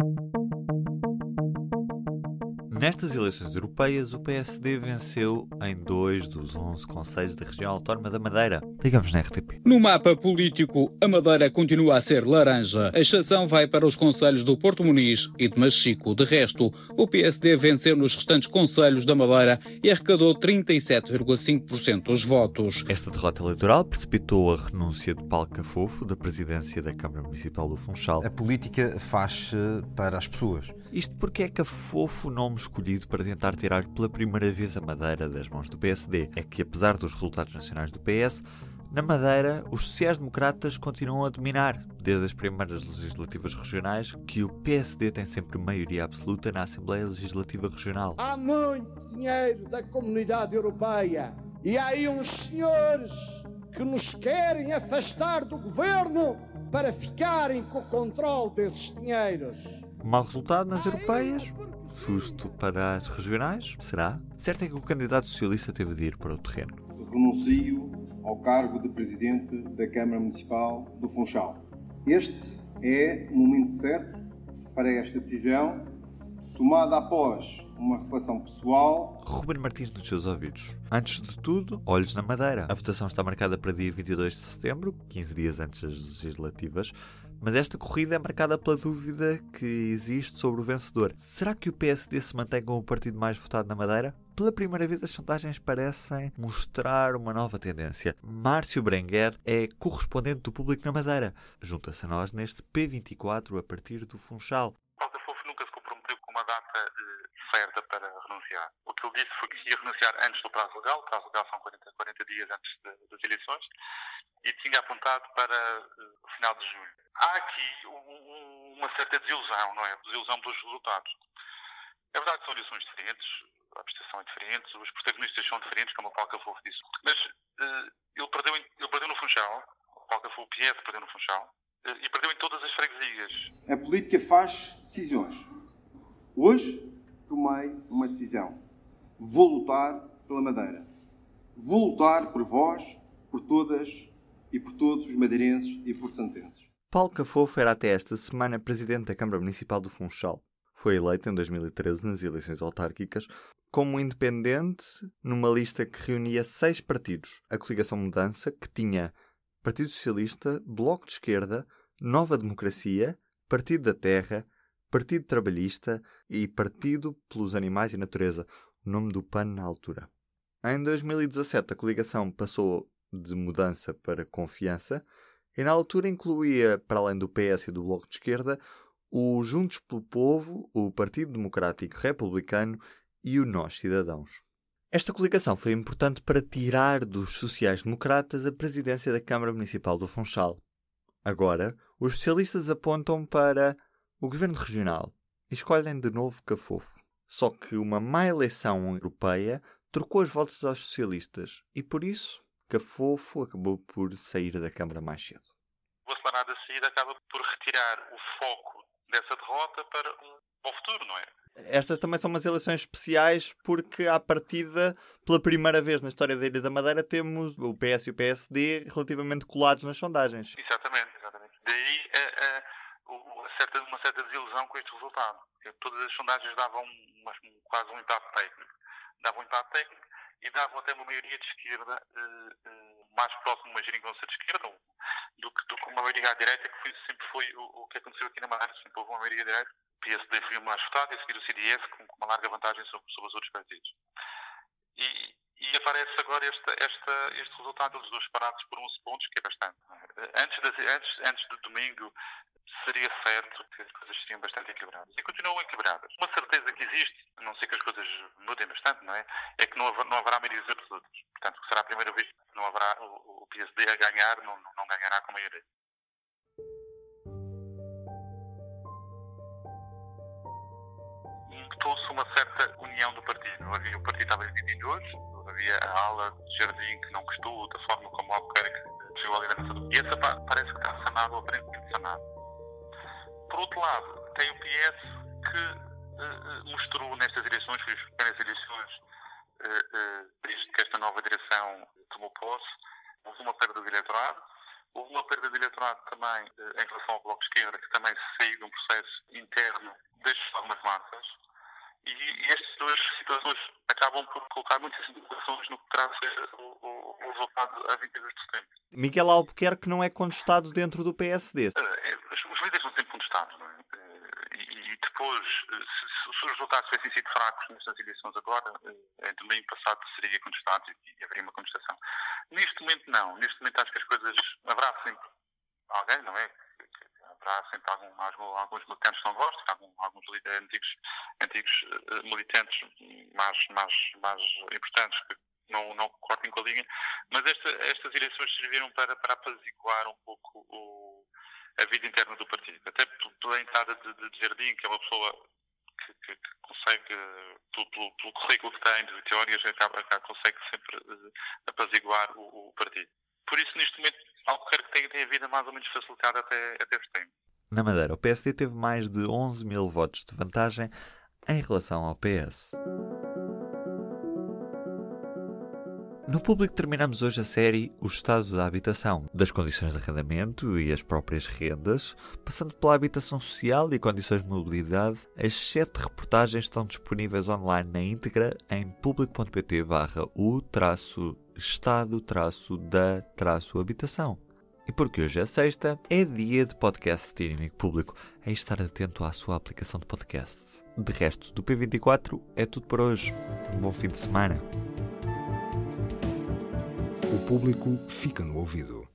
you Nestas eleições europeias, o PSD venceu em dois dos 11 conselhos da região autónoma da Madeira. Ligamos na RTP. No mapa político, a Madeira continua a ser laranja. A exceção vai para os conselhos do Porto Muniz e de Machico. De resto, o PSD venceu nos restantes conselhos da Madeira e arrecadou 37,5% dos votos. Esta derrota eleitoral precipitou a renúncia de Paulo Cafofo da presidência da Câmara Municipal do Funchal. A política faz-se para as pessoas. Isto porque é Cafofo o nome escolhido para tentar tirar pela primeira vez a Madeira das mãos do PSD. É que, apesar dos resultados nacionais do PS, na Madeira, os sociais-democratas continuam a dominar, desde as primeiras legislativas regionais, que o PSD tem sempre maioria absoluta na Assembleia Legislativa Regional. Há muito dinheiro da comunidade europeia e há aí uns senhores que nos querem afastar do governo para ficarem com o controle desses dinheiros. Mau resultado nas europeias? Susto para as regionais? Será? Certo é que o candidato socialista teve de ir para o terreno. Renuncio ao cargo de presidente da Câmara Municipal do Funchal. Este é o momento certo para esta decisão, tomada após uma reflexão pessoal. Ruben Martins nos seus ouvidos. Antes de tudo, olhos na Madeira. A votação está marcada para dia 22 de setembro, 15 dias antes das legislativas. Mas esta corrida é marcada pela dúvida que existe sobre o vencedor. Será que o PSD se mantém como o partido mais votado na Madeira? Pela primeira vez, as sondagens parecem mostrar uma nova tendência. Márcio Berenguer é correspondente do público na Madeira. Junta-se a nós neste P24 a partir do Funchal. Fofo nunca se comprometeu com uma data eh, certa para renunciar. O que ele disse foi que ia renunciar antes do prazo legal, o prazo legal são 40, 40 dias antes de, das eleições, e tinha apontado para uh, o final de julho. Há aqui um, uma certa desilusão, não é? Desilusão pelos resultados. É verdade que são eleições diferentes, a abstenção é diferente, os protagonistas são diferentes, como o Paulo Cafofo disse. Mas uh, ele, perdeu, ele perdeu no Funchal, o Paulo Cafofo, PS perdeu no Funchal, uh, e perdeu em todas as freguesias. A política faz decisões. Hoje tomei uma decisão. Vou lutar pela Madeira. Vou lutar por vós, por todas e por todos os madeirenses e portantenses. Paulo Cafofo era até esta semana presidente da Câmara Municipal do Funchal. Foi eleito em 2013 nas eleições autárquicas como independente numa lista que reunia seis partidos. A coligação Mudança, que tinha Partido Socialista, Bloco de Esquerda, Nova Democracia, Partido da Terra, Partido Trabalhista e Partido pelos Animais e Natureza, nome do PAN na altura. Em 2017, a coligação passou de mudança para confiança e na altura incluía, para além do PS e do Bloco de Esquerda, o Juntos pelo Povo, o Partido Democrático Republicano e o Nós Cidadãos. Esta coligação foi importante para tirar dos sociais-democratas a presidência da Câmara Municipal do Funchal. Agora, os socialistas apontam para o governo regional e escolhem de novo Cafofo. Só que uma má eleição europeia trocou as votos aos socialistas e por isso Cafofo acabou por sair da Câmara mais cedo. O acelerado a saída acaba por retirar o foco dessa derrota para um bom futuro, não é? Estas também são umas eleições especiais porque, à partida, pela primeira vez na história da Ilha da Madeira, temos o PS e o PSD relativamente colados nas sondagens. Exatamente, exatamente. Daí a, a, a certa, uma certa desilusão com este resultado. Todas as sondagens davam uma, quase um empate técnico. Davam um empate técnico e davam até uma maioria de esquerda uh, uh, mais próximo uma geringonça de esquerda do que, do que uma maioria à direita, que foi, sempre foi o, o, que aconteceu aqui na Madeira. Sempre houve uma maioria direita. O PSD foi o mais votado e a seguir o CDS com, com uma larga vantagem sobre, sobre os outros partidos. E, e aparece agora esta, esta, este resultado dos dois parados por 11 pontos, que é bastante. Antes, das, antes, antes do domingo, seria certo que as coisas seriam bastante equilibradas. E continuam equilibradas. Uma certeza que existe, a não ser que as coisas mudem bastante, não é? É que não, haver, não haverá maiorias absolutas. Portanto, será a primeira vez que não haverá o, o PSD a ganhar, não, não ganhará com maioria. Uma certa união do partido. Havia, o partido estava dividido dois, havia a ala de jardim que não gostou da forma como o Albuquerque chegou à liderança. E essa parece que está sanado, ou aparentemente sanado. Por outro lado, tem o PS que uh, mostrou nestas eleições, foi as primeiras eleições uh, desde que esta nova direção tomou posse, houve uma perda do eleitorado, Houve uma perda de eleitorado também em relação ao Bloco de Esquerda, que também saiu de um processo interno das algumas massas. E, e estas duas situações acabam por colocar muitas interrogações no que terá de ser o, o, o resultado a 22 de setembro. Miguel Albuquerque não é contestado dentro do PSD. Os líderes não têm contestados, não é? E, e depois, se, se, os resultados tivessem sido fracos nestas eleições agora, em domingo passado seria contestado e, e haveria uma contestação. Neste momento, não. Neste momento, acho que as coisas. Sempre alguém, não é? Haverá sempre algum, alguns militantes que não gostam, algum, alguns antigos, antigos uh, militantes mais, mais, mais importantes que não, não cortem com a linha, mas esta, estas eleições serviram para, para apaziguar um pouco o, a vida interna do partido. Até pela entrada de, de Jardim, que é uma pessoa que, que, que consegue, pelo, pelo, pelo, currículo que tem de teorias, acaba, acaba, consegue sempre uh, apaziguar o, o partido. Por isso, neste momento, Albuquerque tem, a vida mais ou menos facilitada até, até setembro. Na Madeira, o PSD teve mais de 11 mil votos de vantagem em relação ao PS. No público terminamos hoje a série O Estado da Habitação, das condições de arrendamento e as próprias rendas, passando pela habitação social e condições de mobilidade. As sete reportagens estão disponíveis online na íntegra em público.pt barra o estado da habitação. E porque hoje é sexta, é dia de podcast de inimigo público. É estar atento à sua aplicação de podcasts. De resto, do P24 é tudo por hoje. Um bom fim de semana. O público fica no ouvido.